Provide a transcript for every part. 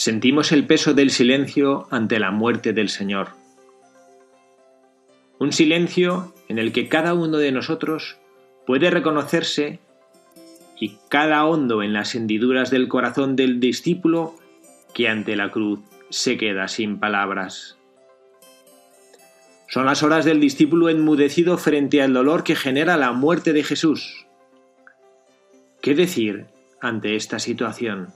Sentimos el peso del silencio ante la muerte del Señor. Un silencio en el que cada uno de nosotros puede reconocerse y cada hondo en las hendiduras del corazón del discípulo que ante la cruz se queda sin palabras. Son las horas del discípulo enmudecido frente al dolor que genera la muerte de Jesús. ¿Qué decir ante esta situación?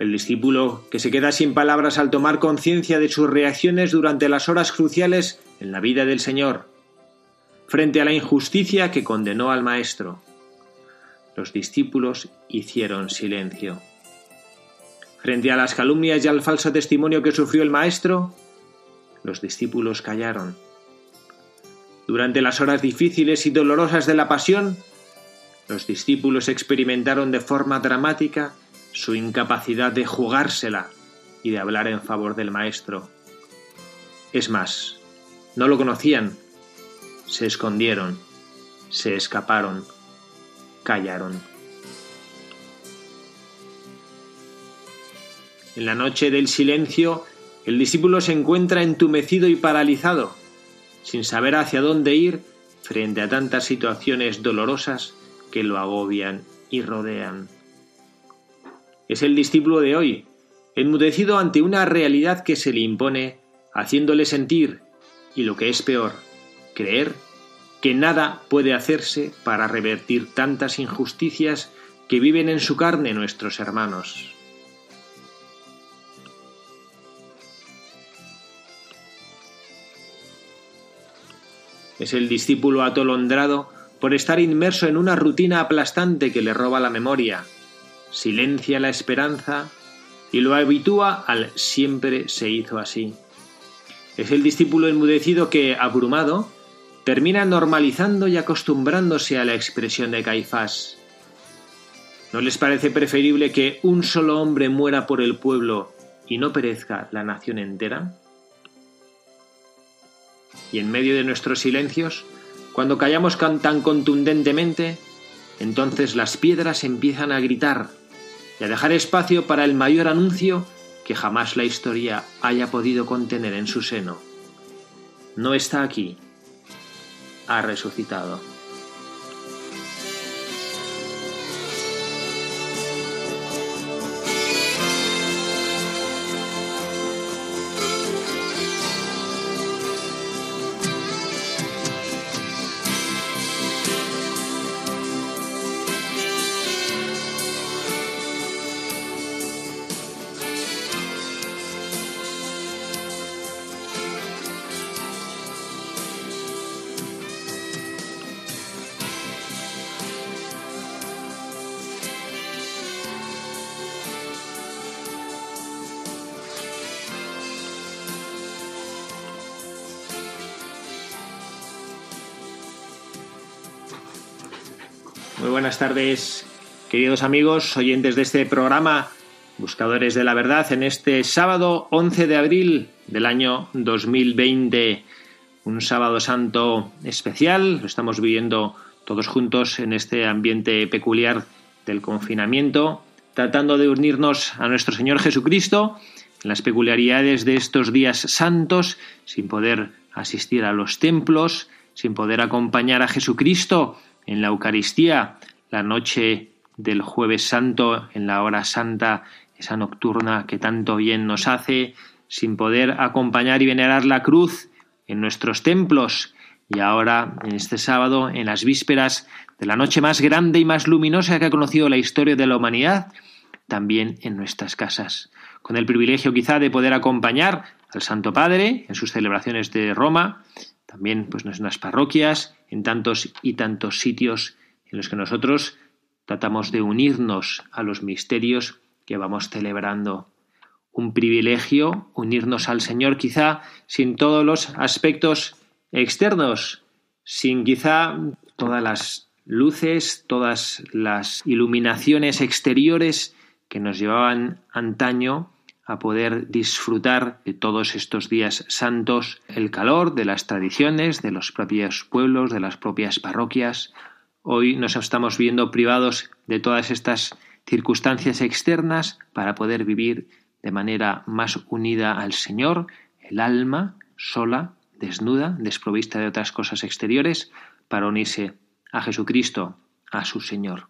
El discípulo que se queda sin palabras al tomar conciencia de sus reacciones durante las horas cruciales en la vida del Señor, frente a la injusticia que condenó al Maestro. Los discípulos hicieron silencio. Frente a las calumnias y al falso testimonio que sufrió el Maestro, los discípulos callaron. Durante las horas difíciles y dolorosas de la pasión, los discípulos experimentaron de forma dramática su incapacidad de jugársela y de hablar en favor del maestro. Es más, no lo conocían, se escondieron, se escaparon, callaron. En la noche del silencio, el discípulo se encuentra entumecido y paralizado, sin saber hacia dónde ir frente a tantas situaciones dolorosas que lo agobian y rodean es el discípulo de hoy, enmudecido ante una realidad que se le impone, haciéndole sentir, y lo que es peor, creer, que nada puede hacerse para revertir tantas injusticias que viven en su carne nuestros hermanos. Es el discípulo atolondrado por estar inmerso en una rutina aplastante que le roba la memoria, silencia la esperanza y lo habitúa al siempre se hizo así. Es el discípulo enmudecido que, abrumado, termina normalizando y acostumbrándose a la expresión de Caifás. ¿No les parece preferible que un solo hombre muera por el pueblo y no perezca la nación entera? Y en medio de nuestros silencios, cuando callamos tan contundentemente, entonces las piedras empiezan a gritar y a dejar espacio para el mayor anuncio que jamás la historia haya podido contener en su seno. No está aquí, ha resucitado. Tardes, queridos amigos, oyentes de este programa, Buscadores de la Verdad, en este sábado 11 de abril del año 2020. Un sábado santo especial, lo estamos viviendo todos juntos en este ambiente peculiar del confinamiento, tratando de unirnos a nuestro Señor Jesucristo en las peculiaridades de estos días santos, sin poder asistir a los templos, sin poder acompañar a Jesucristo en la Eucaristía, la noche del jueves santo, en la hora santa, esa nocturna que tanto bien nos hace, sin poder acompañar y venerar la cruz en nuestros templos, y ahora, en este sábado, en las vísperas de la noche más grande y más luminosa que ha conocido la historia de la humanidad, también en nuestras casas, con el privilegio quizá de poder acompañar al Santo Padre en sus celebraciones de Roma, también pues, en nuestras parroquias, en tantos y tantos sitios en los que nosotros tratamos de unirnos a los misterios que vamos celebrando. Un privilegio unirnos al Señor quizá sin todos los aspectos externos, sin quizá todas las luces, todas las iluminaciones exteriores que nos llevaban antaño a poder disfrutar de todos estos días santos, el calor de las tradiciones, de los propios pueblos, de las propias parroquias. Hoy nos estamos viendo privados de todas estas circunstancias externas para poder vivir de manera más unida al Señor, el alma sola, desnuda, desprovista de otras cosas exteriores, para unirse a Jesucristo, a su Señor.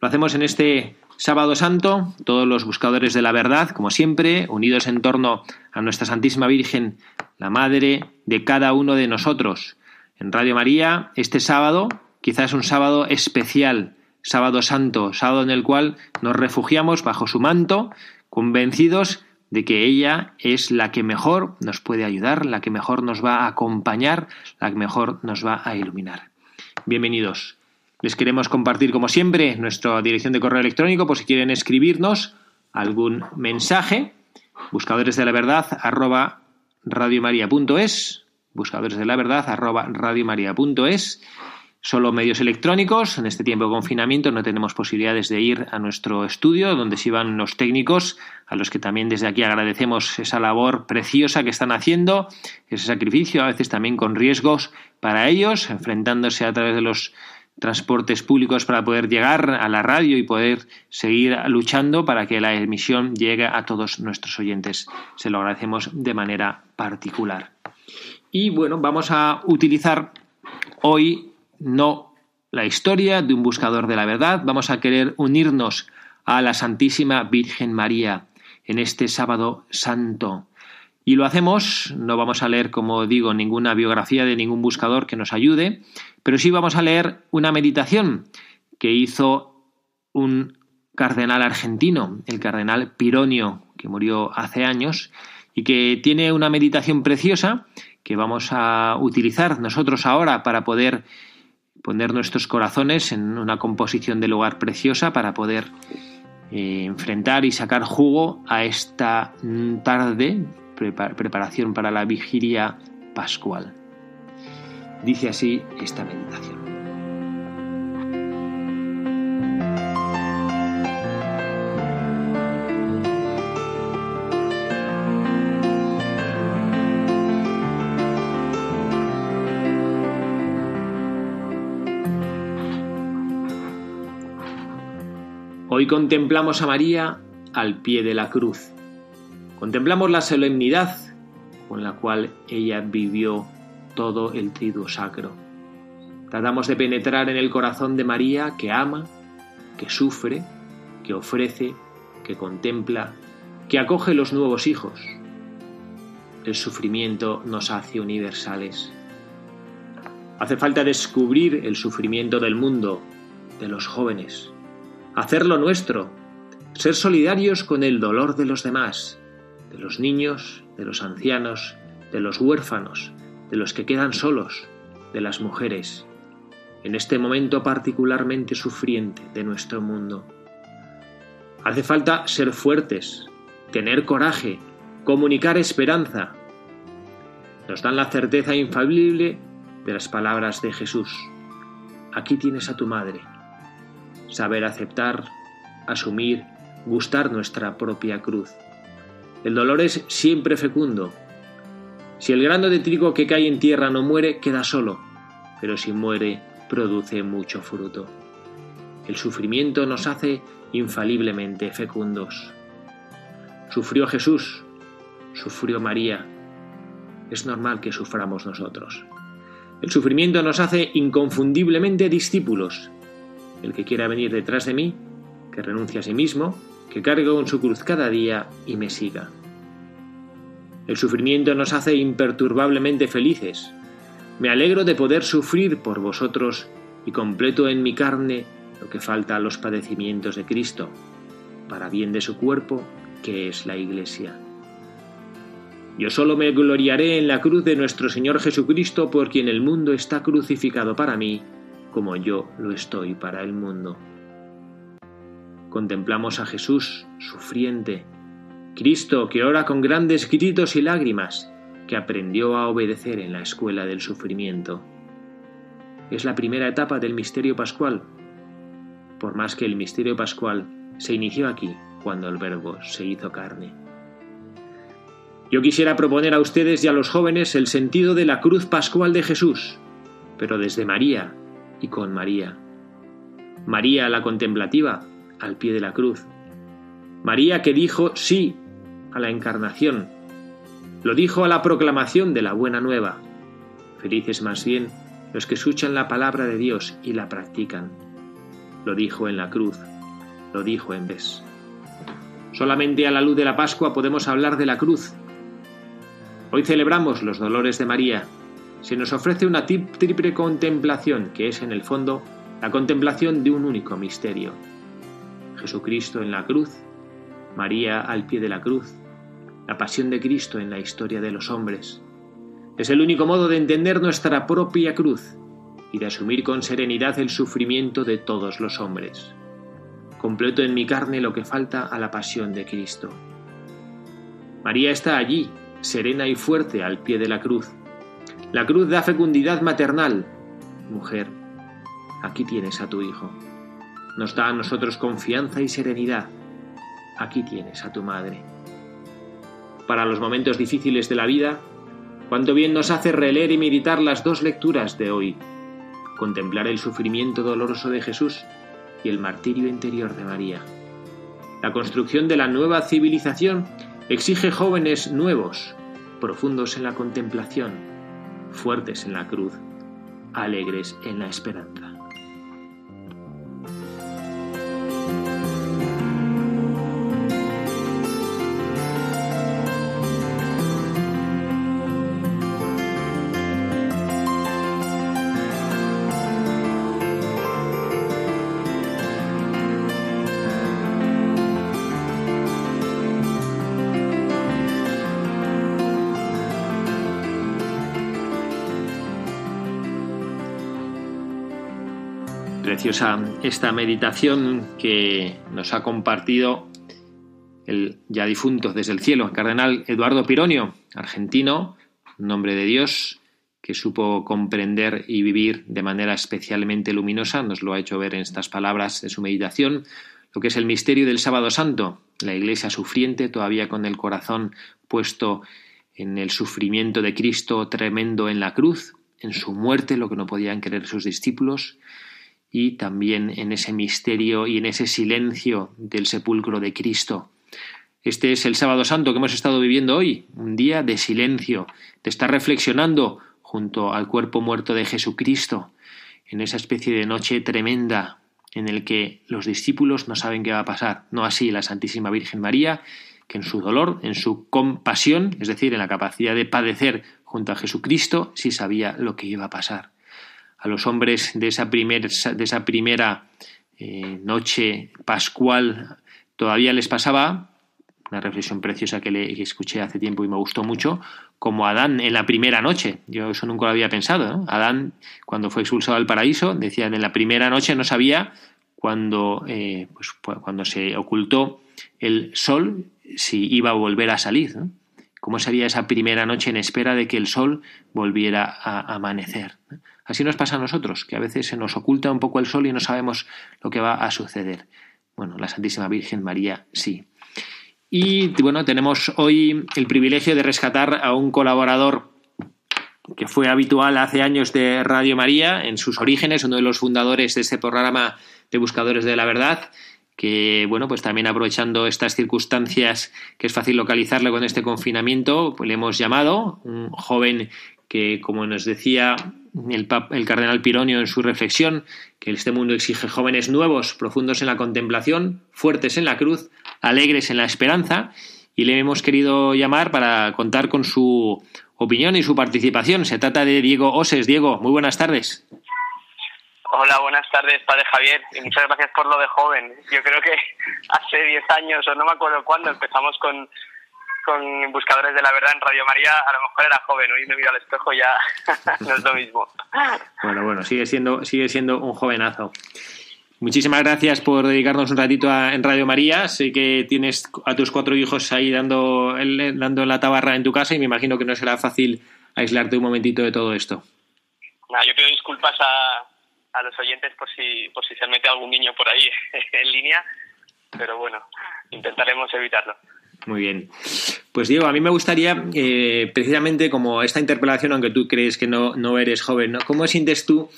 Lo hacemos en este sábado santo, todos los buscadores de la verdad, como siempre, unidos en torno a nuestra Santísima Virgen, la Madre de cada uno de nosotros. En Radio María, este sábado, quizás un sábado especial, sábado santo, sábado en el cual nos refugiamos bajo su manto, convencidos de que ella es la que mejor nos puede ayudar, la que mejor nos va a acompañar, la que mejor nos va a iluminar bienvenidos. Les queremos compartir, como siempre, nuestra dirección de correo electrónico por si quieren escribirnos algún mensaje. Buscadores de la verdad arroba radiomaria.es buscadores de la verdad arroba radiomaria.es solo medios electrónicos. En este tiempo de confinamiento no tenemos posibilidades de ir a nuestro estudio, donde se iban los técnicos, a los que también desde aquí agradecemos esa labor preciosa que están haciendo, ese sacrificio, a veces también con riesgos para ellos, enfrentándose a través de los transportes públicos para poder llegar a la radio y poder seguir luchando para que la emisión llegue a todos nuestros oyentes. Se lo agradecemos de manera particular. Y bueno, vamos a utilizar hoy no la historia de un buscador de la verdad, vamos a querer unirnos a la Santísima Virgen María en este sábado santo. Y lo hacemos, no vamos a leer, como digo, ninguna biografía de ningún buscador que nos ayude, pero sí vamos a leer una meditación que hizo un cardenal argentino, el cardenal Pironio, que murió hace años, y que tiene una meditación preciosa que vamos a utilizar nosotros ahora para poder poner nuestros corazones en una composición de lugar preciosa para poder eh, enfrentar y sacar jugo a esta tarde, preparación para la vigilia pascual. Dice así esta meditación. Hoy contemplamos a María al pie de la cruz. Contemplamos la solemnidad con la cual ella vivió todo el triduo sacro. Tratamos de penetrar en el corazón de María que ama, que sufre, que ofrece, que contempla, que acoge los nuevos hijos. El sufrimiento nos hace universales. Hace falta descubrir el sufrimiento del mundo, de los jóvenes, hacerlo nuestro, ser solidarios con el dolor de los demás, de los niños, de los ancianos, de los huérfanos, de los que quedan solos, de las mujeres, en este momento particularmente sufriente de nuestro mundo. Hace falta ser fuertes, tener coraje, comunicar esperanza. Nos dan la certeza infalible de las palabras de Jesús. Aquí tienes a tu madre saber aceptar, asumir, gustar nuestra propia cruz. El dolor es siempre fecundo. Si el grano de trigo que cae en tierra no muere, queda solo, pero si muere, produce mucho fruto. El sufrimiento nos hace infaliblemente fecundos. Sufrió Jesús, sufrió María. Es normal que suframos nosotros. El sufrimiento nos hace inconfundiblemente discípulos, el que quiera venir detrás de mí, que renuncie a sí mismo, que cargue con su cruz cada día y me siga. El sufrimiento nos hace imperturbablemente felices. Me alegro de poder sufrir por vosotros y completo en mi carne lo que falta a los padecimientos de Cristo, para bien de su cuerpo, que es la Iglesia. Yo solo me gloriaré en la cruz de nuestro Señor Jesucristo, por quien el mundo está crucificado para mí como yo lo estoy para el mundo. contemplamos a Jesús sufriente, Cristo que ora con grandes gritos y lágrimas, que aprendió a obedecer en la escuela del sufrimiento. Es la primera etapa del misterio pascual, por más que el misterio pascual se inició aquí, cuando el Verbo se hizo carne. Yo quisiera proponer a ustedes y a los jóvenes el sentido de la cruz pascual de Jesús, pero desde María y con María. María la contemplativa, al pie de la cruz. María que dijo sí a la encarnación, lo dijo a la proclamación de la buena nueva. Felices más bien los que escuchan la palabra de Dios y la practican. Lo dijo en la cruz, lo dijo en vez. Solamente a la luz de la Pascua podemos hablar de la cruz. Hoy celebramos los dolores de María. Se nos ofrece una triple contemplación que es en el fondo la contemplación de un único misterio. Jesucristo en la cruz, María al pie de la cruz, la pasión de Cristo en la historia de los hombres. Es el único modo de entender nuestra propia cruz y de asumir con serenidad el sufrimiento de todos los hombres. Completo en mi carne lo que falta a la pasión de Cristo. María está allí, serena y fuerte al pie de la cruz. La cruz da fecundidad maternal. Mujer, aquí tienes a tu Hijo. Nos da a nosotros confianza y serenidad. Aquí tienes a tu Madre para los momentos difíciles de la vida, cuánto bien nos hace releer y meditar las dos lecturas de hoy, contemplar el sufrimiento doloroso de Jesús y el martirio interior de María. La construcción de la nueva civilización exige jóvenes nuevos, profundos en la contemplación, fuertes en la cruz, alegres en la esperanza. Preciosa esta meditación que nos ha compartido el ya difunto desde el cielo, el cardenal Eduardo Pironio, argentino, nombre de Dios, que supo comprender y vivir de manera especialmente luminosa, nos lo ha hecho ver en estas palabras de su meditación, lo que es el misterio del sábado santo, la iglesia sufriente, todavía con el corazón puesto en el sufrimiento de Cristo tremendo en la cruz, en su muerte, lo que no podían querer sus discípulos, y también en ese misterio y en ese silencio del sepulcro de Cristo. Este es el sábado santo que hemos estado viviendo hoy, un día de silencio, de estar reflexionando junto al cuerpo muerto de Jesucristo, en esa especie de noche tremenda en el que los discípulos no saben qué va a pasar, no así la Santísima Virgen María, que en su dolor, en su compasión, es decir, en la capacidad de padecer junto a Jesucristo, sí sabía lo que iba a pasar a los hombres de esa, de esa primera eh, noche pascual todavía les pasaba, una reflexión preciosa que, le, escuché hace tiempo y me gustó mucho, como Adán en la primera noche. Yo eso nunca lo había pensado. Adán, cuando fue expulsado del paraíso, decían en la primera noche no sabía cuando, eh, pues, cuando se ocultó el sol si iba a volver a salir. ¿Cómo sería esa primera noche en espera de que el sol volviera a amanecer? Así nos pasa a nosotros, que a veces se nos oculta un poco el sol y no sabemos lo que va a suceder. Bueno, la Santísima Virgen María sí. Y bueno, tenemos hoy el privilegio de rescatar a un colaborador que fue habitual hace años de Radio María, en sus orígenes, uno de los fundadores de este programa de Buscadores de la Verdad, que bueno, pues también aprovechando estas circunstancias que es fácil localizarle con este confinamiento, pues le hemos llamado, un joven que, como nos decía el, el, cardenal Pironio en su reflexión, que este mundo exige jóvenes nuevos, profundos en la contemplación, fuertes en la cruz, alegres en la esperanza, y le hemos querido llamar para contar con su opinión y su participación. Se trata de Diego Oses. Diego, muy buenas tardes. Hola, buenas tardes, padre Javier, y muchas gracias por lo de joven. Yo creo que hace 10 años, o no me acuerdo cuándo, empezamos con con Buscadores de la Verdad en Radio María, a lo mejor era joven, hoy me miro al espejo ya no es lo mismo. Bueno, bueno, sigue siendo, sigue siendo un jovenazo. Muchísimas gracias por dedicarnos un ratito en Radio María. Sé que tienes a tus cuatro hijos ahí dando, dando la tabarra en tu casa y me imagino que no será fácil aislarte un momentito de todo esto. yo pido disculpas a, a los oyentes por si, por si se mete algún niño por ahí en línea, pero bueno, intentaremos evitarlo. Muy bien. Pues Diego, a mí me gustaría, eh, precisamente como esta interpelación, aunque tú crees que no, no eres joven, ¿no? ¿cómo sientes tú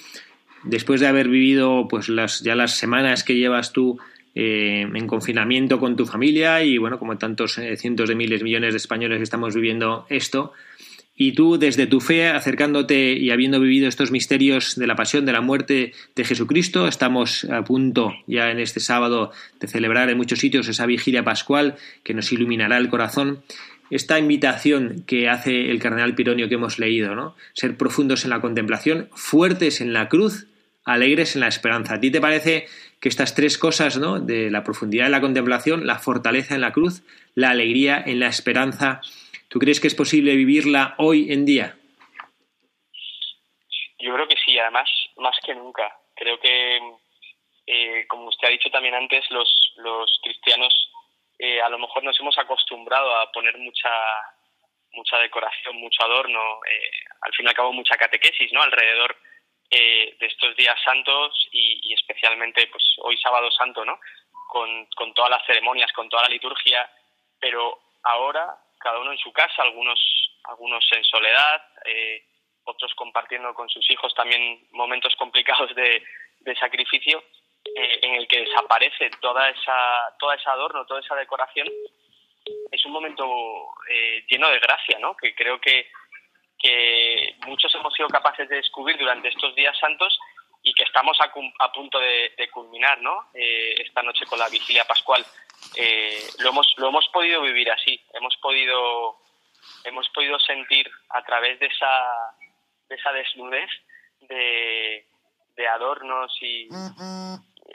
después de haber vivido pues las, ya las semanas que llevas tú eh, en confinamiento con tu familia y bueno, como tantos eh, cientos de miles, millones de españoles estamos viviendo esto, y tú desde tu fe, acercándote y habiendo vivido estos misterios de la pasión, de la muerte de Jesucristo, estamos a punto ya en este sábado de celebrar en muchos sitios esa vigilia pascual que nos iluminará el corazón esta invitación que hace el cardenal Pironio que hemos leído, ¿no? Ser profundos en la contemplación, fuertes en la cruz, alegres en la esperanza. ¿A ti te parece que estas tres cosas, ¿no? De la profundidad de la contemplación, la fortaleza en la cruz, la alegría en la esperanza, ¿tú crees que es posible vivirla hoy en día? Yo creo que sí, además, más que nunca. Creo que, eh, como usted ha dicho también antes, los, los cristianos eh, a lo mejor nos hemos acostumbrado a poner mucha mucha decoración, mucho adorno, eh, al fin y al cabo mucha catequesis, ¿no? Alrededor de estos días santos y, especialmente, pues hoy sábado santo, ¿no? Con, con todas las ceremonias, con toda la liturgia, pero ahora cada uno en su casa, algunos algunos en soledad, otros compartiendo con sus hijos también momentos complicados de, de sacrificio eh, en el que desaparece toda esa, toda esa adorno, toda esa decoración, es un momento eh, lleno de gracia, ¿no? Que creo que, que muchos hemos sido capaces de descubrir durante estos días santos y que estamos a, punto de, culminar, ¿no? Eh, esta noche con la vigilia pascual. Lo hemos lo hemos podido vivir así. Hemos podido hemos podido sentir a través de esa de esa desnudez de, de adornos y,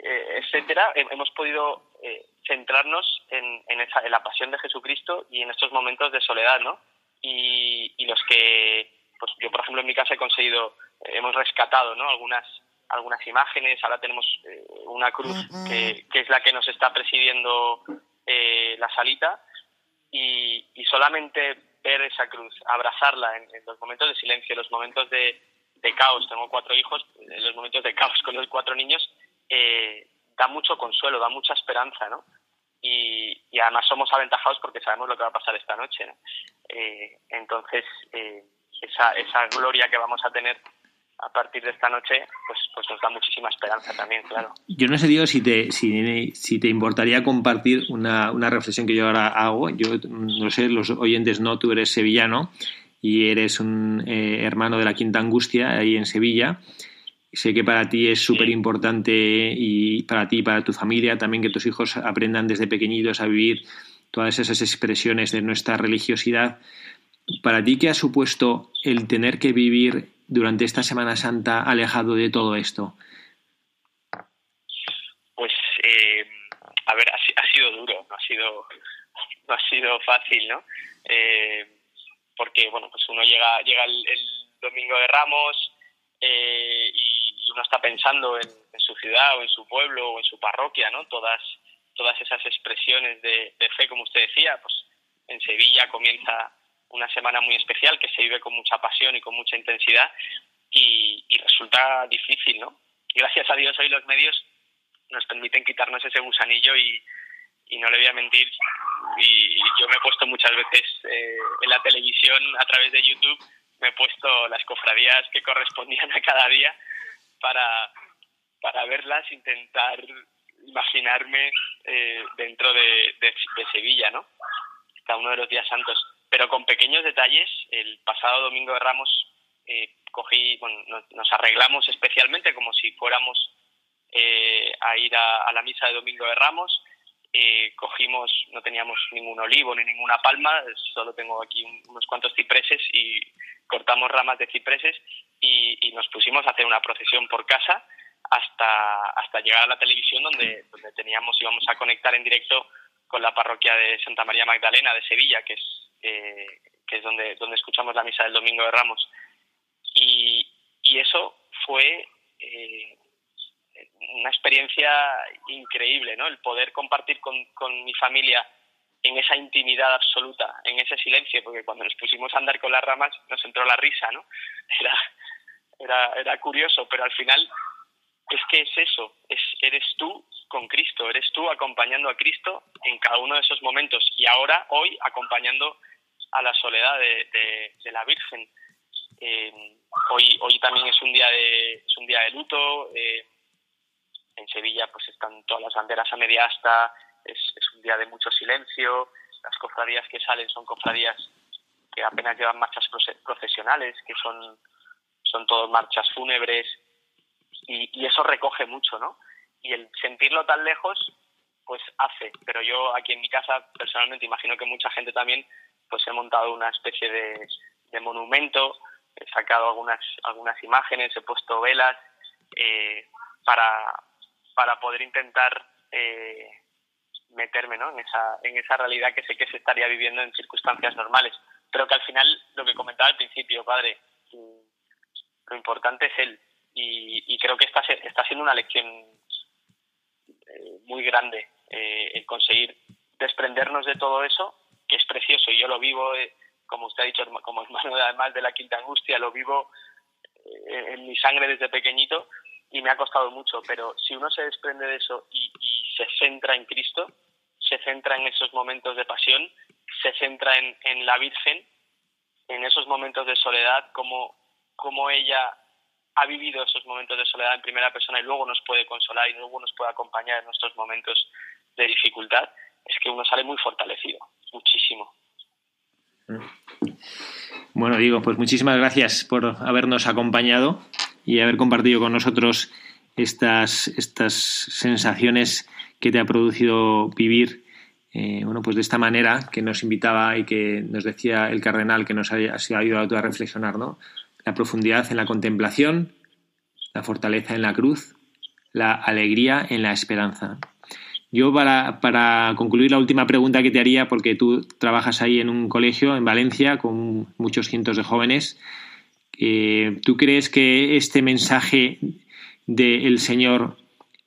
eh, etcétera, hemos podido eh, centrarnos en, en, esa, en la pasión de Jesucristo y en estos momentos de soledad, ¿no? Y, y los que, pues yo por ejemplo en mi casa he conseguido, eh, hemos rescatado, ¿no? Algunas algunas imágenes, ahora tenemos una cruz que, que, es la que nos está presidiendo la salita y, y, solamente ver esa cruz, abrazarla en, en los momentos de silencio, en los momentos de, de caos, tengo cuatro hijos, en los momentos de caos con los cuatro niños, eh, da mucho consuelo, da mucha esperanza, ¿no? Y, además somos aventajados porque sabemos lo que va a pasar esta noche, ¿no? Eh, entonces, eh, esa, esa gloria que vamos a tener a partir de esta noche, pues, pues nos da muchísima esperanza también, claro. Yo no sé, Dios, si te, si, si te importaría compartir una, una reflexión que yo ahora hago. Yo no sé, los oyentes no, tú eres sevillano y eres un hermano de la Quinta Angustia ahí en Sevilla. Sé que para ti es súper importante y para ti y para tu familia también que tus hijos aprendan desde pequeñitos a vivir todas esas expresiones de nuestra religiosidad. ¿Para ti qué ha supuesto el tener que vivir durante esta Semana Santa alejado de todo esto? Pues, eh, a ver, ha, sido duro, no ha sido, no ha sido fácil, ¿no? Eh, porque, bueno, pues uno llega, llega el, domingo de Ramos, eh, y, uno está pensando en, su ciudad o en su pueblo o en su parroquia, ¿no? Todas, todas esas expresiones de, fe, como usted decía, pues en Sevilla comienza una semana muy especial que se vive con mucha pasión y con mucha intensidad y, resulta difícil, ¿no? Gracias a Dios hoy los medios nos permiten quitarnos ese gusanillo y, no le voy a mentir, y, yo me he puesto muchas veces eh, en la televisión a través de YouTube me he puesto las cofradías que correspondían a cada día para, para verlas, intentar imaginarme eh, dentro de, de, Sevilla, ¿no? Cada uno de los días santos. Pero con pequeños detalles, el pasado domingo de Ramos eh, cogí, bueno, nos, arreglamos especialmente como si fuéramos eh, a ir a, la misa de domingo de Ramos. cogimos, no teníamos ningún olivo ni ninguna palma, solo tengo aquí unos cuantos cipreses y cortamos ramas de cipreses y, nos pusimos a hacer una procesión por casa hasta, hasta llegar a la televisión donde, donde teníamos, íbamos a conectar en directo con la parroquia de Santa María Magdalena de Sevilla, que es, eh, que es donde, donde escuchamos la misa del Domingo de Ramos. Y, y eso fue, eh, una experiencia increíble, ¿no? El poder compartir con, con mi familia en esa intimidad absoluta, en ese silencio, porque cuando nos pusimos a andar con las ramas nos entró la risa, ¿no? Era, era, era curioso, pero al final es que es eso, es, eres tú con Cristo, eres tú acompañando a Cristo en cada uno de esos momentos y ahora, hoy, acompañando a la soledad de, de, la Virgen. Eh, hoy, hoy también es un día de, es un día de luto. Eh, en Sevilla pues están todas las banderas a media asta, es, es un día de mucho silencio. Las cofradías que salen son cofradías que apenas llevan marchas procesionales, que son, son todas marchas fúnebres, y, y, eso recoge mucho, ¿no? Y el sentirlo tan lejos, pues hace. Pero yo aquí en mi casa, personalmente, imagino que mucha gente también, pues he montado una especie de, monumento, he sacado algunas, algunas imágenes, he puesto velas eh, para, para poder intentar eh, meterme ¿no? en, esa, en esa realidad que sé que se estaría viviendo en circunstancias normales. Pero que al final, lo que comentaba al principio, padre, lo importante es él. Y, creo que está, está siendo una lección eh, muy grande eh, el conseguir desprendernos de todo eso, que es precioso y yo lo vivo, eh, como usted ha dicho, como hermano además de la quinta angustia, lo vivo en mi sangre desde pequeñito y me ha costado mucho, pero si uno se desprende de eso y, y se centra en Cristo, se centra en esos momentos de pasión, se centra en, en la Virgen, en esos momentos de soledad, como, como ella ha vivido esos momentos de soledad en primera persona y luego nos puede consolar y luego nos puede acompañar en nuestros momentos de dificultad, es que uno sale muy fortalecido, muchísimo. Bueno, digo, pues muchísimas gracias por habernos acompañado y haber compartido con nosotros estas, estas sensaciones que te ha producido vivir eh, bueno, pues de esta manera que nos invitaba y que nos decía el cardenal que nos ha, ha ayudado a reflexionar, ¿no? La profundidad en la contemplación, la fortaleza en la cruz, la alegría en la esperanza. Yo para, para, concluir la última pregunta que te haría, porque tú trabajas ahí en un colegio en Valencia con muchos cientos de jóvenes, eh, ¿tú crees que este mensaje del Señor,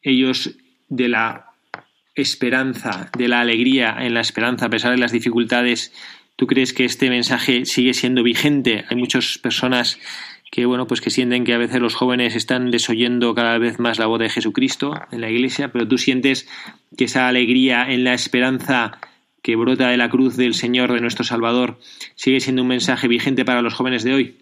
ellos de la esperanza, de la alegría en la esperanza a pesar de las dificultades, ¿Tú crees que este mensaje sigue siendo vigente? Hay muchas personas que bueno, pues que sienten que a veces los jóvenes están desoyendo cada vez más la voz de Jesucristo en la iglesia, pero tú sientes que esa alegría en la esperanza que brota de la cruz del Señor de nuestro Salvador sigue siendo un mensaje vigente para los jóvenes de hoy.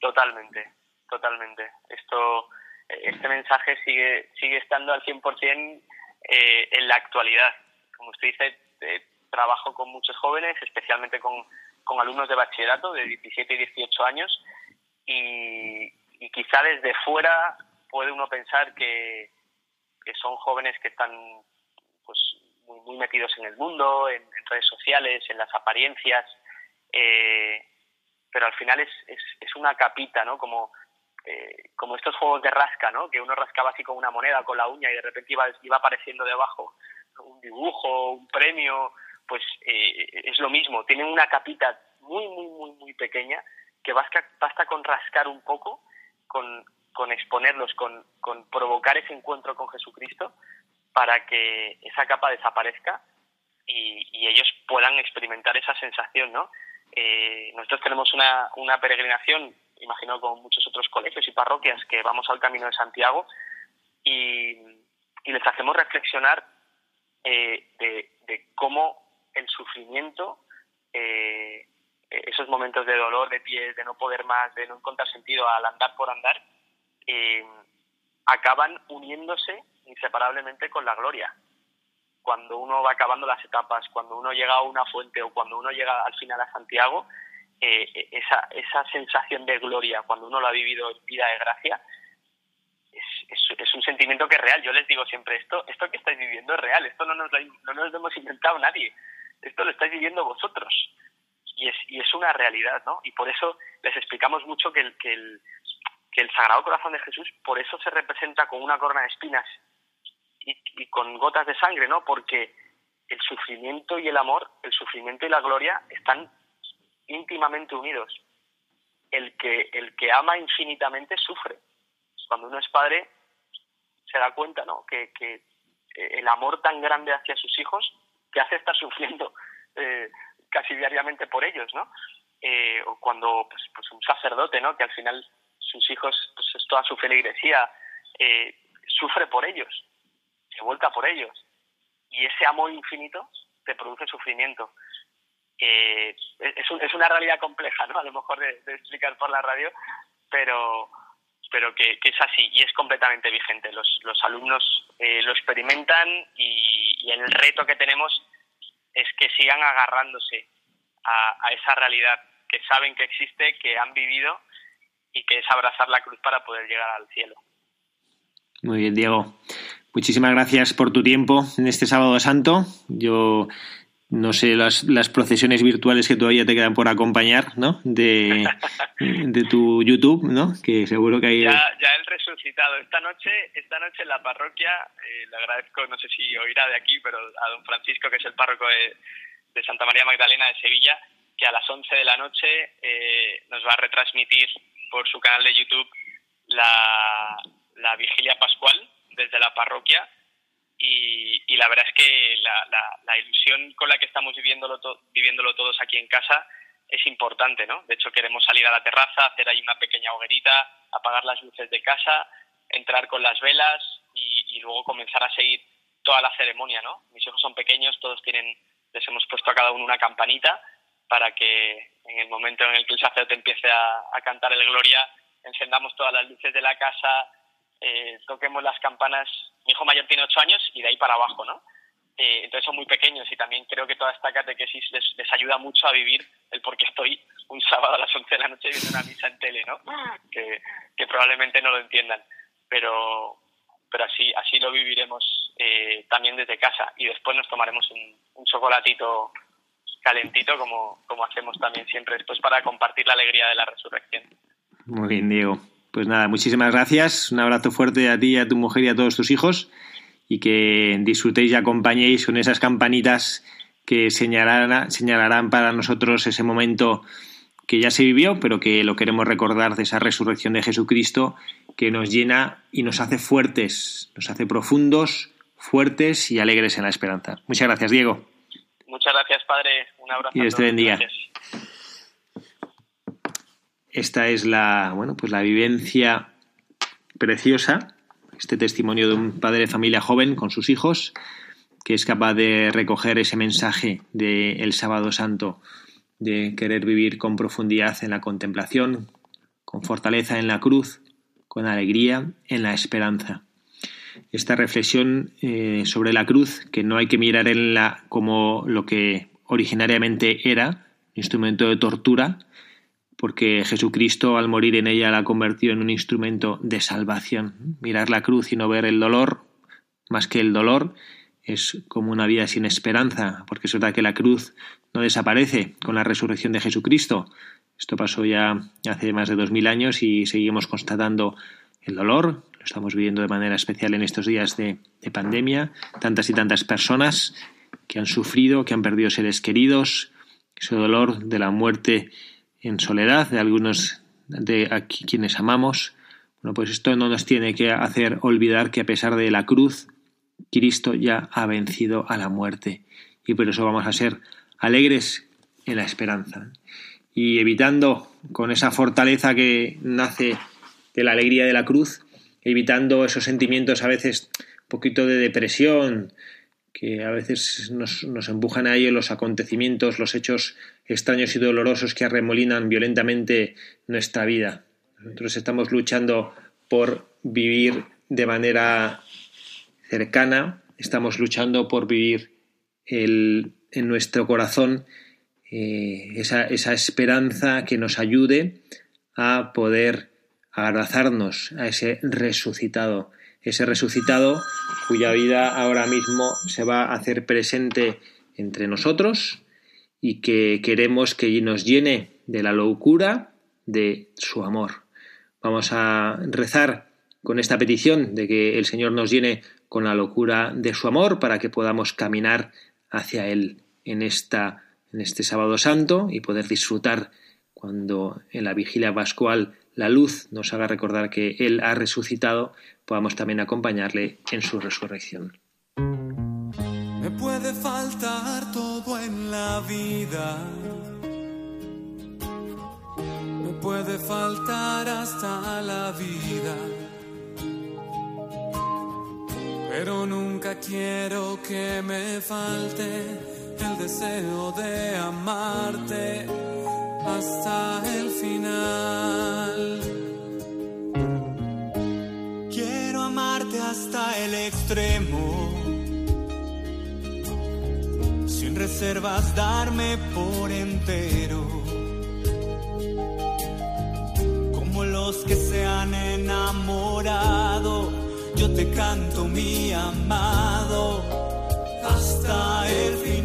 Totalmente, totalmente. Esto este mensaje sigue sigue estando al 100% eh, en la actualidad. Como usted dice, eh, trabajo con muchos jóvenes, especialmente con, con alumnos de bachillerato de 17 y 18 años, y, quizá desde fuera puede uno pensar que, que son jóvenes que están pues muy, muy metidos en el mundo, en, redes sociales, en las apariencias, eh, pero al final es, es, es, una capita, ¿no? Como, eh, como estos juegos de rasca, ¿no? Que uno rascaba así con una moneda, con la uña, y de repente iba, iba apareciendo debajo un dibujo, un premio, pues eh, es lo mismo, tienen una capita muy, muy, muy, muy pequeña que basta, basta con rascar un poco, con, con exponerlos, con, con provocar ese encuentro con Jesucristo para que esa capa desaparezca y, y ellos puedan experimentar esa sensación, ¿no? Eh, nosotros tenemos una, una peregrinación, imagino con muchos otros colegios y parroquias, que vamos al Camino de Santiago y, y les hacemos reflexionar eh, de, de cómo el sufrimiento, eh, esos momentos de dolor de pies, de no poder más, de no encontrar sentido al andar por andar, eh, acaban uniéndose inseparablemente con la gloria. Cuando uno va acabando las etapas, cuando uno llega a una fuente o cuando uno llega al final a Santiago, eh, esa, esa sensación de gloria, cuando uno lo ha vivido en vida de gracia, es, es, un sentimiento que es real. Yo les digo siempre, esto, esto que estáis viviendo es real, esto no nos no nos lo hemos inventado nadie esto lo estáis viviendo vosotros. Y es, y es una realidad, ¿no? Y por eso les explicamos mucho que el, que el, que el Sagrado Corazón de Jesús, por eso se representa con una corona de espinas y, y con gotas de sangre, ¿no? Porque el sufrimiento y el amor, el sufrimiento y la gloria están íntimamente unidos. El que, el que ama infinitamente sufre. Cuando uno es padre, se da cuenta, ¿no? Que, que el amor tan grande hacia sus hijos que hace estar sufriendo eh, casi diariamente por ellos, ¿no? Eh, o cuando pues, pues, un sacerdote, ¿no? Que al final sus hijos, pues es toda su feligresía, eh, sufre por ellos, se vuelca por ellos. Y ese amor infinito te produce sufrimiento. es, es, una realidad compleja, ¿no? A lo mejor de, explicar por la radio, pero, pero que, es así y es completamente vigente. Los, los alumnos eh, lo experimentan y, y, el reto que tenemos es que sigan agarrándose a, a, esa realidad que saben que existe, que han vivido y que es abrazar la cruz para poder llegar al cielo. Muy bien, Diego. Muchísimas gracias por tu tiempo en este sábado santo. Yo no sé las, las procesiones virtuales que todavía te quedan por acompañar, ¿no? De, de tu YouTube, ¿no? Que seguro que hay... Ya, ya el resucitado. Esta noche, esta noche en la parroquia, eh, le agradezco, no sé si oirá de aquí, pero a don Francisco, que es el párroco de, de Santa María Magdalena de Sevilla, que a las 11 de la noche eh, nos va a retransmitir por su canal de YouTube la, la vigilia pascual desde la parroquia y, y la verdad es que la, la, la, ilusión con la que estamos viviéndolo, viviéndolo todos aquí en casa es importante, ¿no? De hecho queremos salir a la terraza, hacer ahí una pequeña hoguerita, apagar las luces de casa, entrar con las velas y, y luego comenzar a seguir toda la ceremonia, ¿no? Mis hijos son pequeños, todos tienen, les hemos puesto a cada uno una campanita para que en el momento en el que el sacerdote empiece a, a cantar el Gloria, encendamos todas las luces de la casa, eh, toquemos las campanas. Mi hijo mayor tiene ocho años y de ahí para abajo, ¿no? Eh, entonces son muy pequeños y también creo que toda esta catequesis les, les ayuda mucho a vivir el por qué estoy un sábado a las once de la noche viendo una misa en tele, ¿no? Que, que probablemente no lo entiendan, pero, pero así, así lo viviremos eh, también desde casa y después nos tomaremos un, un chocolatito calentito como, como hacemos también siempre después para compartir la alegría de la resurrección. Muy bien, Diego. Pues nada, muchísimas gracias. Un abrazo fuerte a ti, a tu mujer y a todos tus hijos. Y que disfrutéis y acompañéis con esas campanitas que señalarán, señalarán para nosotros ese momento que ya se vivió, pero que lo queremos recordar de esa resurrección de Jesucristo que nos llena y nos hace fuertes, nos hace profundos, fuertes y alegres en la esperanza. Muchas gracias, Diego. Muchas gracias, Padre. Un abrazo. Y Dios te bendiga. Gracias. Esta es la, bueno, pues la vivencia preciosa, este testimonio de un padre de familia joven con sus hijos, que es capaz de recoger ese mensaje del sábado santo, de querer vivir con profundidad en la contemplación, con fortaleza en la cruz, con alegría en la esperanza. Esta reflexión eh, sobre la cruz, que no hay que mirar en la como lo que originariamente era, instrumento de tortura, porque Jesucristo al morir en ella la convirtió en un instrumento de salvación. Mirar la cruz y no ver el dolor, más que el dolor, es como una vida sin esperanza, porque es verdad que la cruz no desaparece con la resurrección de Jesucristo. Esto pasó ya hace más de dos mil años y seguimos constatando el dolor, lo estamos viviendo de manera especial en estos días de, de pandemia, tantas y tantas personas que han sufrido, que han perdido seres queridos, ese dolor de la muerte en soledad de algunos de aquí quienes amamos. Bueno, pues esto no nos tiene que hacer olvidar que a pesar de la cruz, Cristo ya ha vencido a la muerte y por eso vamos a ser alegres en la esperanza y evitando con esa fortaleza que nace de la alegría de la cruz, evitando esos sentimientos a veces un poquito de depresión, que a veces nos, empujan a ello los acontecimientos, los hechos extraños y dolorosos que arremolinan violentamente nuestra vida. Nosotros estamos luchando por vivir de manera cercana, estamos luchando por vivir el, en nuestro corazón eh, esa, esa esperanza que nos ayude a poder abrazarnos a ese resucitado, ese resucitado cuya vida ahora mismo se va a hacer presente entre nosotros y que queremos que nos llene de la locura de su amor. Vamos a rezar con esta petición de que el Señor nos llene con la locura de su amor para que podamos caminar hacia Él en, esta, en este sábado santo y poder disfrutar cuando en la vigilia pascual la luz nos haga recordar que Él ha resucitado, podamos también acompañarle en su resurrección. Me puede faltar todo en la vida. Me puede faltar hasta la vida. Pero nunca quiero que me falte el deseo de amarte hasta el final. Quiero amarte hasta el extremo, sin reservas darme por entero, como los que se han enamorado, yo te canto mi amado hasta el final.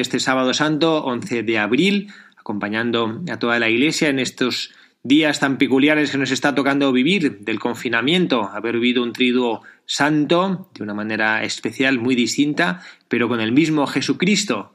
Este sábado santo, 11 de abril, acompañando a toda la Iglesia en estos días tan peculiares que nos está tocando vivir del confinamiento, haber vivido un triduo santo de una manera especial, muy distinta, pero con el mismo Jesucristo.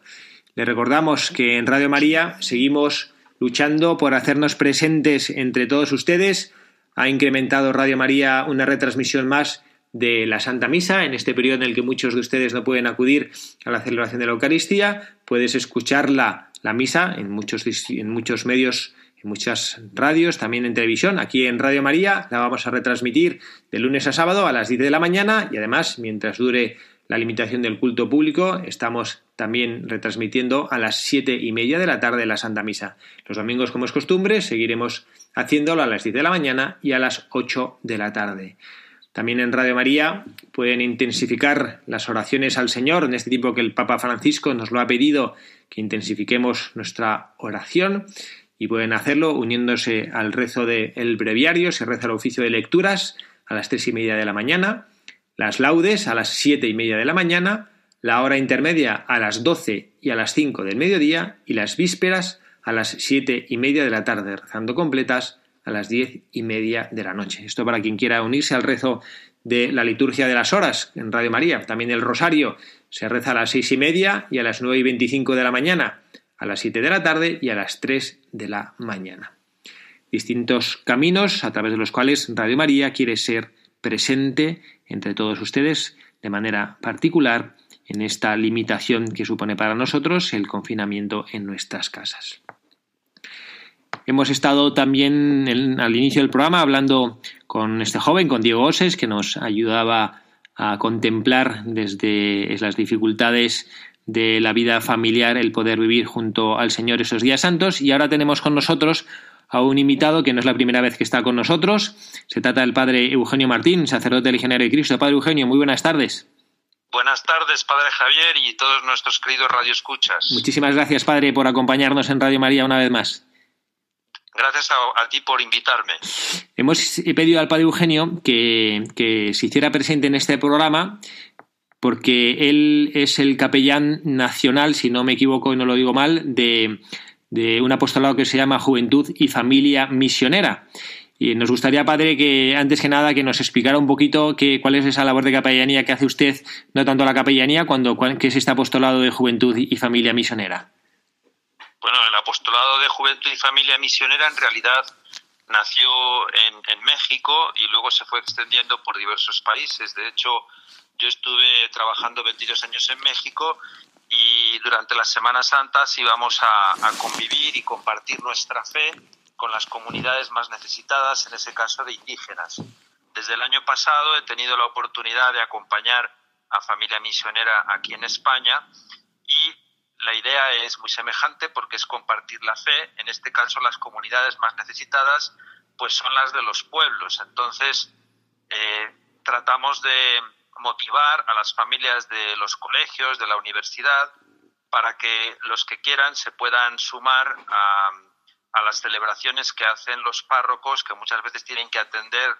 Le recordamos que en Radio María seguimos luchando por hacernos presentes entre todos ustedes. Ha incrementado Radio María una retransmisión más de la Santa Misa, en este periodo en el que muchos de ustedes no pueden acudir a la celebración de la Eucaristía, puedes escucharla la misa en muchos, en muchos medios, en muchas radios, también en televisión. Aquí en Radio María la vamos a retransmitir de lunes a sábado a las 10 de la mañana y además, mientras dure la limitación del culto público, estamos también retransmitiendo a las siete y media de la tarde la Santa Misa. Los domingos, como es costumbre, seguiremos haciéndolo a las 10 de la mañana y a las 8 de la tarde. También en Radio María pueden intensificar las oraciones al Señor en este tiempo que el Papa Francisco nos lo ha pedido que intensifiquemos nuestra oración y pueden hacerlo uniéndose al rezo del breviario, se reza el oficio de lecturas a las tres y media de la mañana, las laudes a las siete y media de la mañana, la hora intermedia a las 12 y a las 5 del mediodía y las vísperas a las 7 y media de la tarde, rezando completas a las 10 y media de la noche. Esto para quien quiera unirse al rezo de la liturgia de las horas en Radio María. También el rosario se reza a las seis y media y a las nueve y veinticinco de la mañana, a las siete de la tarde y a las tres de la mañana. Distintos caminos a través de los cuales Radio María quiere ser presente entre todos ustedes de manera particular en esta limitación que supone para nosotros el confinamiento en nuestras casas. Hemos estado también al inicio del programa hablando con este joven, con Diego Oses, que nos ayudaba a contemplar desde las dificultades de la vida familiar el poder vivir junto al Señor esos días santos. Y ahora tenemos con nosotros a un invitado que no es la primera vez que está con nosotros. Se trata del padre Eugenio Martín, sacerdote legionario de Cristo. Padre Eugenio, muy buenas tardes. Buenas tardes, Padre Javier, y todos nuestros queridos radioescuchas. Muchísimas gracias, Padre, por acompañarnos en Radio María una vez más. Gracias a, ti por invitarme. Hemos pedido al Padre Eugenio que, que se hiciera presente en este programa porque él es el capellán nacional, si no me equivoco y no lo digo mal, de, de un apostolado que se llama Juventud y Familia Misionera. Y nos gustaría, padre, que antes que nada que nos explicara un poquito qué, cuál es esa labor de capellanía que hace usted, no tanto la capellanía, cuando qué es este apostolado de juventud y familia misionera. Bueno, el apostolado de juventud y familia misionera en realidad nació en, en México y luego se fue extendiendo por diversos países. De hecho, yo estuve trabajando 22 años en México y durante las Semanas Santas íbamos a, a convivir y compartir nuestra fe con las comunidades más necesitadas, en ese caso de indígenas. Desde el año pasado he tenido la oportunidad de acompañar a familia misionera aquí en España y la idea es muy semejante porque es compartir la fe. En este caso, las comunidades más necesitadas pues son las de los pueblos. Entonces, eh, tratamos de motivar a las familias de los colegios, de la universidad, para que los que quieran se puedan sumar a las celebraciones que hacen los párrocos, que muchas veces tienen que atender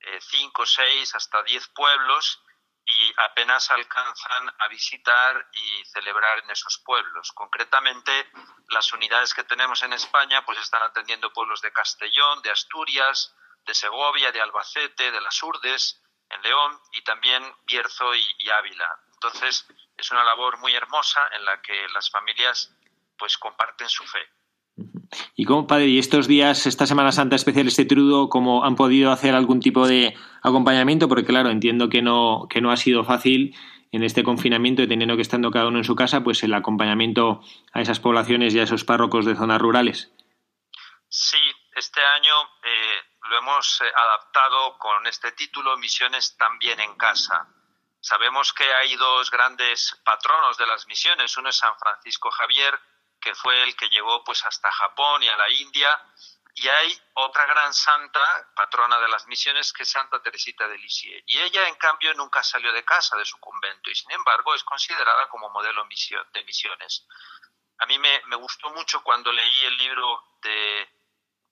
eh, cinco, seis, hasta diez pueblos y apenas alcanzan a visitar y celebrar en esos pueblos. Concretamente, las unidades que tenemos en España pues están atendiendo pueblos de Castellón, de Asturias, de Segovia, de Albacete, de las Urdes, en León y también Bierzo y, y Ávila. Entonces, es una labor muy hermosa en la que las familias pues comparten su fe. Y como padre, y estos días, esta Semana Santa especial, este trudo, ¿cómo han podido hacer algún tipo de acompañamiento? Porque claro, entiendo que no, que no ha sido fácil en este confinamiento y teniendo que estando cada uno en su casa, pues el acompañamiento a esas poblaciones y a esos párrocos de zonas rurales. Sí, este año eh, lo hemos eh, adaptado con este título, Misiones también en casa. Sabemos que hay dos grandes patronos de las misiones. Uno es San Francisco Javier, que fue el que llegó pues hasta Japón y a la India. Y hay otra gran santa, patrona de las misiones, que es Santa Teresita de Lisieux. Y ella, en cambio, nunca salió de casa, de su convento, y sin embargo es considerada como modelo de misiones. A mí me, gustó mucho cuando leí el libro de,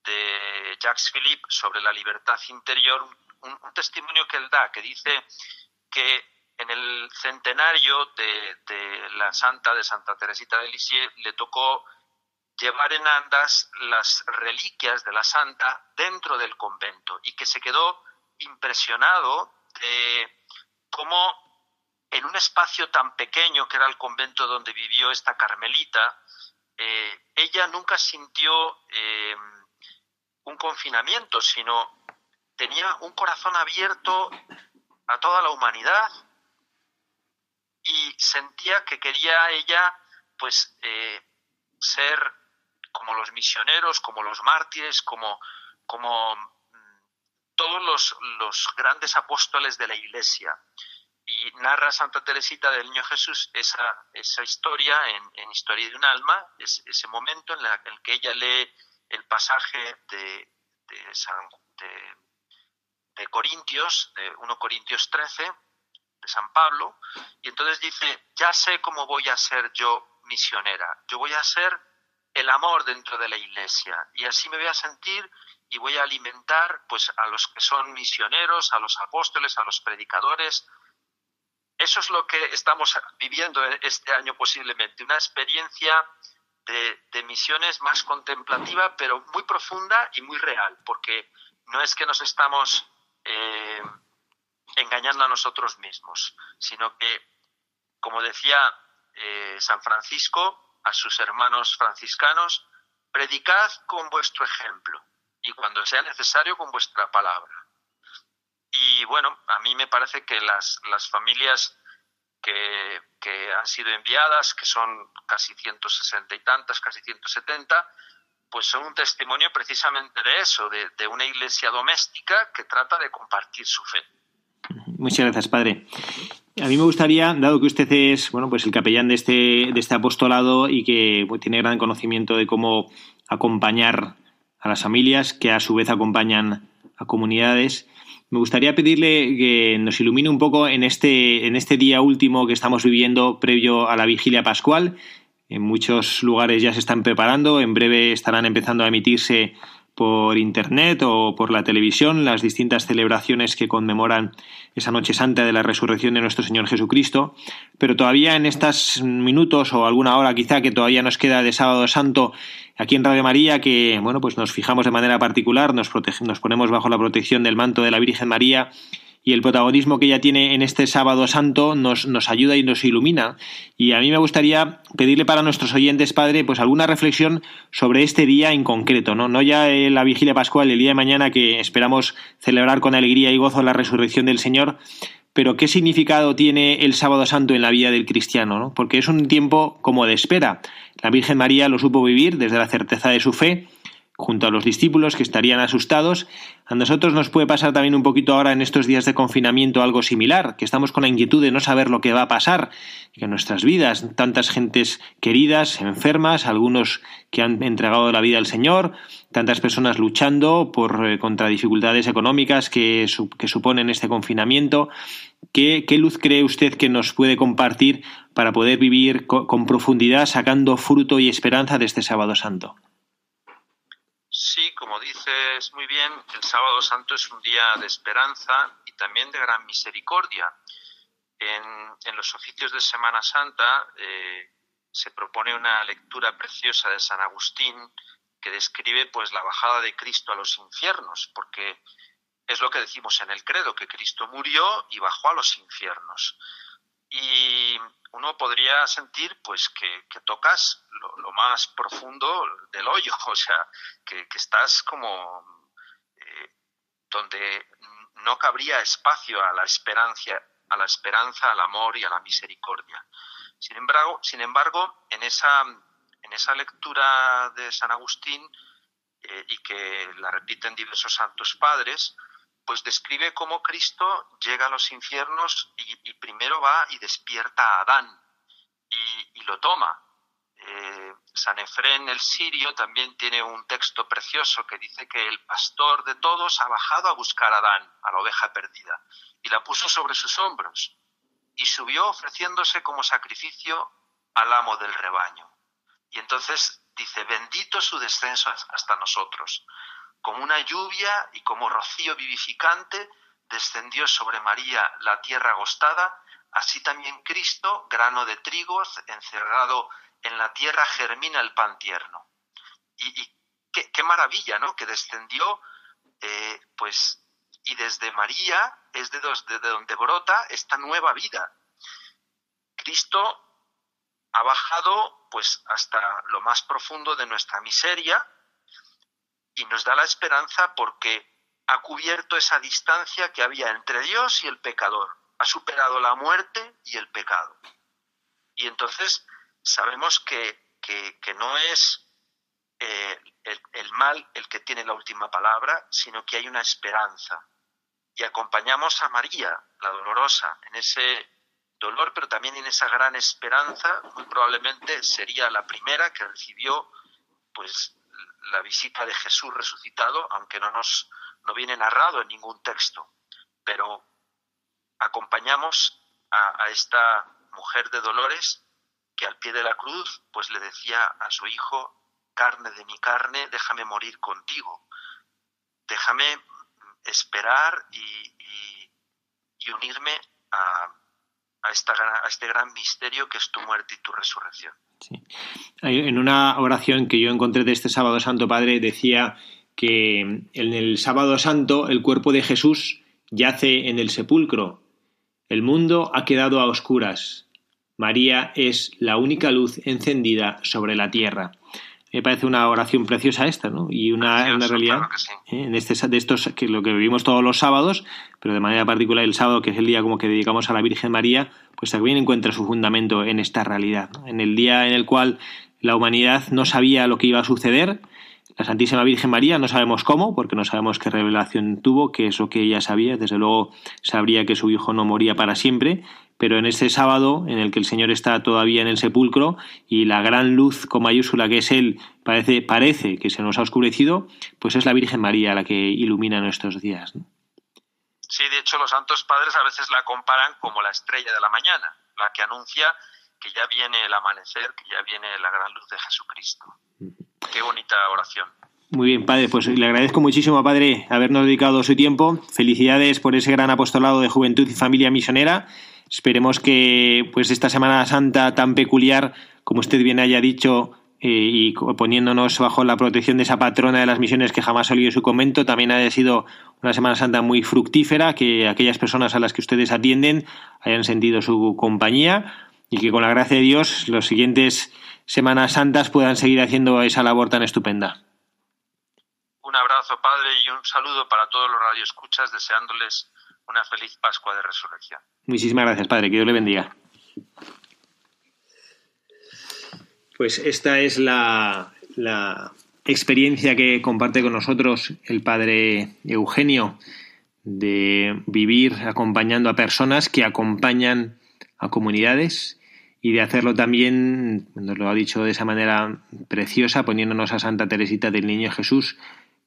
de Jacques Philippe sobre la libertad interior, un testimonio que él da, que dice que en el centenario de, la santa de Santa Teresita de Lisieux le tocó llevar en andas las reliquias de la santa dentro del convento y que se quedó impresionado de cómo en un espacio tan pequeño que era el convento donde vivió esta carmelita, eh, ella nunca sintió eh, un confinamiento, sino tenía un corazón abierto a toda la humanidad y sentía que quería ella pues eh, ser como los misioneros, como los mártires, como, como mm, todos los, los, grandes apóstoles de la Iglesia. Y narra Santa Teresita del Niño Jesús esa, esa historia en, Historia de un alma, es, ese momento en, el que ella lee el pasaje de, de, de, de Corintios, de 1 Corintios 13, de San Pablo, y entonces dice, ya sé cómo voy a ser yo misionera, yo voy a ser el amor dentro de la iglesia, y así me voy a sentir y voy a alimentar pues a los que son misioneros, a los apóstoles, a los predicadores. eso es lo que estamos viviendo este año posiblemente, una experiencia de, misiones más contemplativa, pero muy profunda y muy real, porque no es que nos estamos eh, engañando a nosotros mismos, sino que, como decía eh, San Francisco a sus hermanos franciscanos, predicad con vuestro ejemplo y cuando sea necesario con vuestra palabra. Y bueno, a mí me parece que las, las familias que, que, han sido enviadas, que son casi 160 y tantas, casi 170, pues son un testimonio precisamente de eso, de, de una iglesia doméstica que trata de compartir su fe. Muchas gracias, padre. A mí me gustaría, dado que usted es bueno, pues el capellán de este, de este apostolado y que pues, tiene gran conocimiento de cómo acompañar a las familias, que a su vez acompañan a comunidades, me gustaría pedirle que nos ilumine un poco en este, en este día último que estamos viviendo previo a la vigilia pascual. En muchos lugares ya se están preparando, en breve estarán empezando a emitirse por internet o por la televisión las distintas celebraciones que conmemoran esa noche santa de la resurrección de nuestro Señor Jesucristo, pero todavía en estos minutos o alguna hora quizá que todavía nos queda de sábado santo aquí en Radio María que bueno, pues nos fijamos de manera particular, nos, nos ponemos bajo la protección del manto de la Virgen María y el protagonismo que ella tiene en este sábado santo nos, nos, ayuda y nos ilumina. Y a mí me gustaría pedirle para nuestros oyentes, Padre, pues alguna reflexión sobre este día en concreto, ¿no? No ya la vigilia pascual, el día de mañana que esperamos celebrar con alegría y gozo la resurrección del Señor, pero ¿qué significado tiene el sábado santo en la vida del cristiano? ¿no? Porque es un tiempo como de espera. La Virgen María lo supo vivir desde la certeza de su fe junto a los discípulos que estarían asustados. A nosotros nos puede pasar también un poquito ahora en estos días de confinamiento algo similar, que estamos con la inquietud de no saber lo que va a pasar, que en nuestras vidas, tantas gentes queridas, enfermas, algunos que han entregado la vida al Señor, tantas personas luchando por eh, contra dificultades económicas que, que suponen este confinamiento. ¿Qué, ¿Qué, luz cree usted que nos puede compartir para poder vivir con profundidad, sacando fruto y esperanza de este sábado santo? Sí, como dices muy bien, el sábado santo es un día de esperanza y también de gran misericordia. En, los oficios de Semana Santa eh, se propone una lectura preciosa de San Agustín que describe pues la bajada de Cristo a los infiernos, porque es lo que decimos en el credo, que Cristo murió y bajó a los infiernos. Y uno podría sentir pues que, tocas lo, más profundo del hoyo, o sea, que, estás como eh, donde no cabría espacio a la esperanza, a la esperanza, al amor y a la misericordia. Sin embargo, sin embargo en, esa, en esa lectura de San Agustín, eh, y que la repiten diversos santos padres, pues describe cómo Cristo llega a los infiernos y, primero va y despierta a Adán y, lo toma. Eh, San Efrén el sirio también tiene un texto precioso que dice que el pastor de todos ha bajado a buscar a Adán, a la oveja perdida, y la puso sobre sus hombros y subió ofreciéndose como sacrificio al amo del rebaño. Y entonces dice, bendito su descenso hasta nosotros como una lluvia y como rocío vivificante descendió sobre María la tierra agostada, así también Cristo, grano de trigo encerrado en la tierra, germina el pan tierno. Y, qué, maravilla, ¿no? Que descendió, eh, pues, y desde María es de, de donde brota esta nueva vida. Cristo ha bajado, pues, hasta lo más profundo de nuestra miseria, y nos da la esperanza porque ha cubierto esa distancia que había entre Dios y el pecador, ha superado la muerte y el pecado. Y entonces sabemos que, que, no es eh, el, el mal el que tiene la última palabra, sino que hay una esperanza. Y acompañamos a María, la dolorosa, en ese dolor, pero también en esa gran esperanza, muy probablemente sería la primera que recibió pues la visita de Jesús resucitado, aunque no nos no viene narrado en ningún texto, pero acompañamos a, esta mujer de dolores que al pie de la cruz pues le decía a su hijo carne de mi carne, déjame morir contigo, déjame esperar y, y unirme a, a, este gran misterio que es tu muerte y tu resurrección. En una oración que yo encontré de este sábado santo, Padre, decía que en el sábado santo el cuerpo de Jesús yace en el sepulcro. El mundo ha quedado a oscuras. María es la única luz encendida sobre la tierra me parece una oración preciosa esta, ¿no? Y una, realidad ¿eh? en este, de estos que lo que vivimos todos los sábados, pero de manera particular el sábado, que es el día como que dedicamos a la Virgen María, pues también encuentra su fundamento en esta realidad, en el día en el cual la humanidad no sabía lo que iba a suceder, la Santísima Virgen María, no sabemos cómo, porque no sabemos qué revelación tuvo, qué es lo que ella sabía, desde luego sabría que su hijo no moría para siempre, pero en ese sábado en el que el Señor está todavía en el sepulcro y la gran luz con mayúscula que es Él parece, parece que se nos ha oscurecido, pues es la Virgen María la que ilumina nuestros días. Sí, de hecho los santos padres a veces la comparan como la estrella de la mañana, la que anuncia que ya viene el amanecer, que ya viene la gran luz de Jesucristo. Qué bonita oración. Muy bien, padre, pues le agradezco muchísimo, padre, habernos dedicado su tiempo. Felicidades por ese gran apostolado de juventud y familia misionera Esperemos que pues esta Semana Santa tan peculiar, como usted bien haya dicho, eh, y poniéndonos bajo la protección de esa patrona de las misiones que jamás salió de su convento, también haya sido una Semana Santa muy fructífera, que aquellas personas a las que ustedes atienden hayan sentido su compañía y que con la gracia de Dios los siguientes Semanas Santas puedan seguir haciendo esa labor tan estupenda. Un abrazo, Padre, y un saludo para todos los radioescuchas, deseándoles una feliz Pascua de Resurrección. Muchísimas gracias, Padre. Que Dios le bendiga. Pues esta es la, la experiencia que comparte con nosotros el Padre Eugenio de vivir acompañando a personas que acompañan a comunidades y de hacerlo también, nos lo ha dicho de esa manera preciosa, poniéndonos a Santa Teresita del Niño Jesús,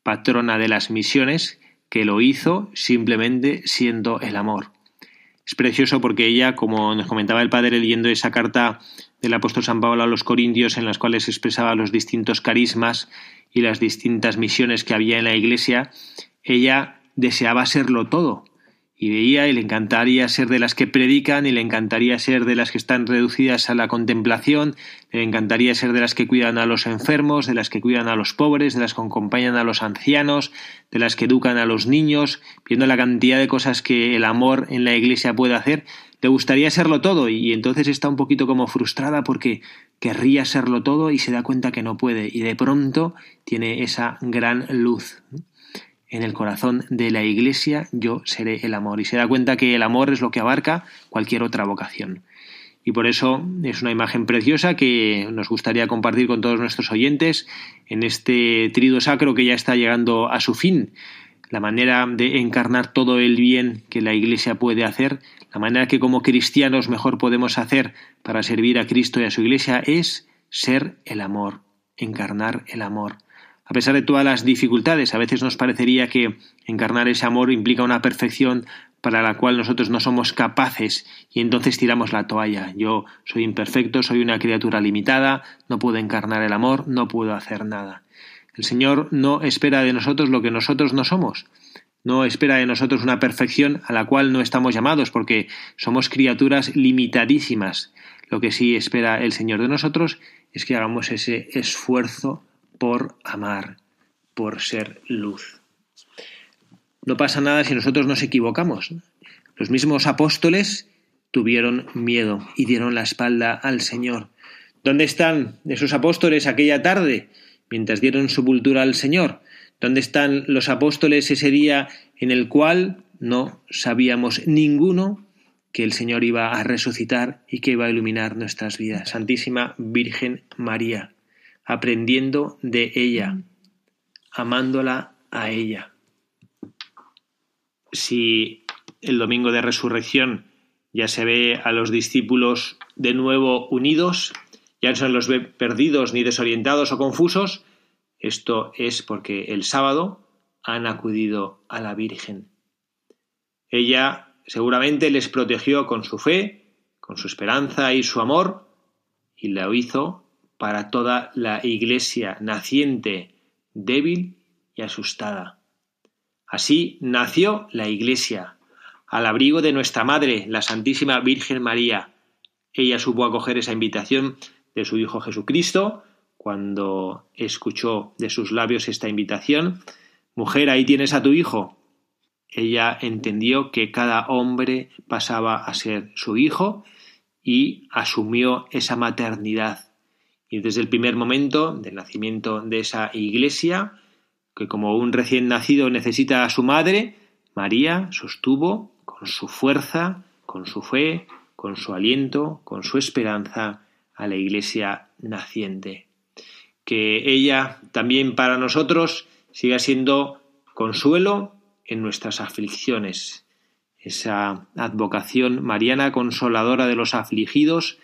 patrona de las misiones, que lo hizo simplemente siendo el amor. Es precioso porque ella, como nos comentaba el padre leyendo esa carta del apóstol San Pablo a los Corintios en las cuales expresaba los distintos carismas y las distintas misiones que había en la iglesia, ella deseaba serlo todo y veía y le encantaría ser de las que predican y le encantaría ser de las que están reducidas a la contemplación, le encantaría ser de las que cuidan a los enfermos, de las que cuidan a los pobres, de las que acompañan a los ancianos, de las que educan a los niños, viendo la cantidad de cosas que el amor en la iglesia puede hacer, le gustaría serlo todo y entonces está un poquito como frustrada porque querría serlo todo y se da cuenta que no puede y de pronto tiene esa gran luz en el corazón de la Iglesia yo seré el amor. Y se da cuenta que el amor es lo que abarca cualquier otra vocación. Y por eso es una imagen preciosa que nos gustaría compartir con todos nuestros oyentes en este trido sacro que ya está llegando a su fin. La manera de encarnar todo el bien que la Iglesia puede hacer, la manera que como cristianos mejor podemos hacer para servir a Cristo y a su Iglesia es ser el amor, encarnar el amor. A pesar de todas las dificultades, a veces nos parecería que encarnar ese amor implica una perfección para la cual nosotros no somos capaces y entonces tiramos la toalla. Yo soy imperfecto, soy una criatura limitada, no puedo encarnar el amor, no puedo hacer nada. El Señor no espera de nosotros lo que nosotros no somos. No espera de nosotros una perfección a la cual no estamos llamados porque somos criaturas limitadísimas. Lo que sí espera el Señor de nosotros es que hagamos ese esfuerzo por amar, por ser luz. No pasa nada si nosotros nos equivocamos. Los mismos apóstoles tuvieron miedo y dieron la espalda al Señor. ¿Dónde están esos apóstoles aquella tarde mientras dieron sepultura al Señor? ¿Dónde están los apóstoles ese día en el cual no sabíamos ninguno que el Señor iba a resucitar y que iba a iluminar nuestras vidas? Santísima Virgen María aprendiendo de ella, amándola a ella. Si el domingo de resurrección ya se ve a los discípulos de nuevo unidos, ya no se los ve perdidos ni desorientados o confusos, esto es porque el sábado han acudido a la Virgen. Ella seguramente les protegió con su fe, con su esperanza y su amor, y lo hizo para toda la Iglesia naciente, débil y asustada. Así nació la Iglesia, al abrigo de nuestra Madre, la Santísima Virgen María. Ella supo acoger esa invitación de su Hijo Jesucristo cuando escuchó de sus labios esta invitación. Mujer, ahí tienes a tu Hijo. Ella entendió que cada hombre pasaba a ser su hijo y asumió esa maternidad. Y desde el primer momento del nacimiento de esa iglesia, que como un recién nacido necesita a su madre, María sostuvo con su fuerza, con su fe, con su aliento, con su esperanza a la iglesia naciente. Que ella también para nosotros siga siendo consuelo en nuestras aflicciones, esa advocación mariana consoladora de los afligidos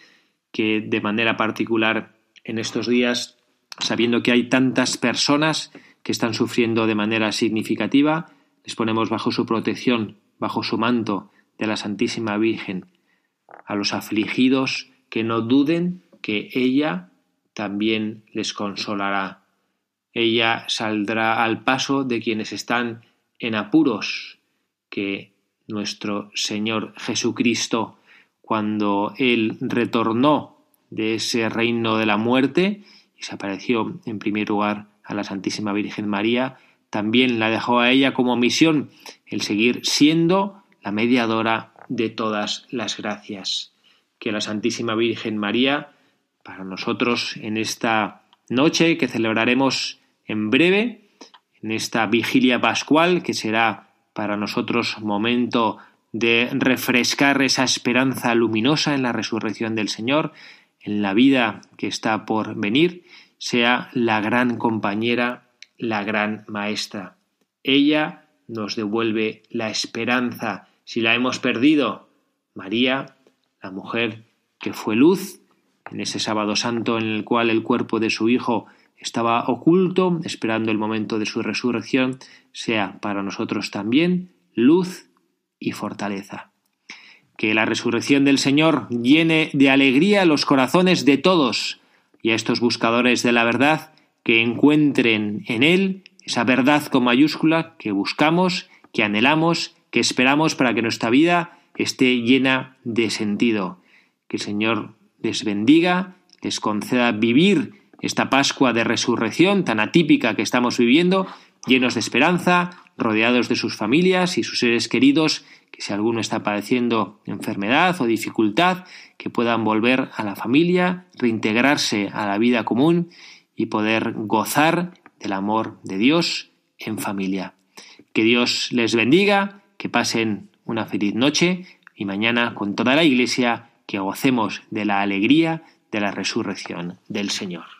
que de manera particular en estos días, sabiendo que hay tantas personas que están sufriendo de manera significativa, les ponemos bajo su protección, bajo su manto de la Santísima Virgen, a los afligidos que no duden que ella también les consolará. Ella saldrá al paso de quienes están en apuros, que nuestro Señor Jesucristo, cuando Él retornó de ese reino de la muerte y se apareció en primer lugar a la Santísima Virgen María, también la dejó a ella como misión el seguir siendo la mediadora de todas las gracias. Que la Santísima Virgen María, para nosotros en esta noche que celebraremos en breve, en esta vigilia pascual, que será para nosotros momento de refrescar esa esperanza luminosa en la resurrección del Señor, en la vida que está por venir, sea la gran compañera, la gran maestra. Ella nos devuelve la esperanza si la hemos perdido. María, la mujer que fue luz en ese sábado santo en el cual el cuerpo de su Hijo estaba oculto, esperando el momento de su resurrección, sea para nosotros también luz y fortaleza. Que la resurrección del Señor llene de alegría los corazones de todos y a estos buscadores de la verdad que encuentren en Él esa verdad con mayúscula que buscamos, que anhelamos, que esperamos para que nuestra vida esté llena de sentido. Que el Señor les bendiga, les conceda vivir esta Pascua de resurrección tan atípica que estamos viviendo, llenos de esperanza, rodeados de sus familias y sus seres queridos, que si alguno está padeciendo enfermedad o dificultad, que puedan volver a la familia, reintegrarse a la vida común y poder gozar del amor de Dios en familia. Que Dios les bendiga, que pasen una feliz noche y mañana con toda la Iglesia que gocemos de la alegría de la resurrección del Señor.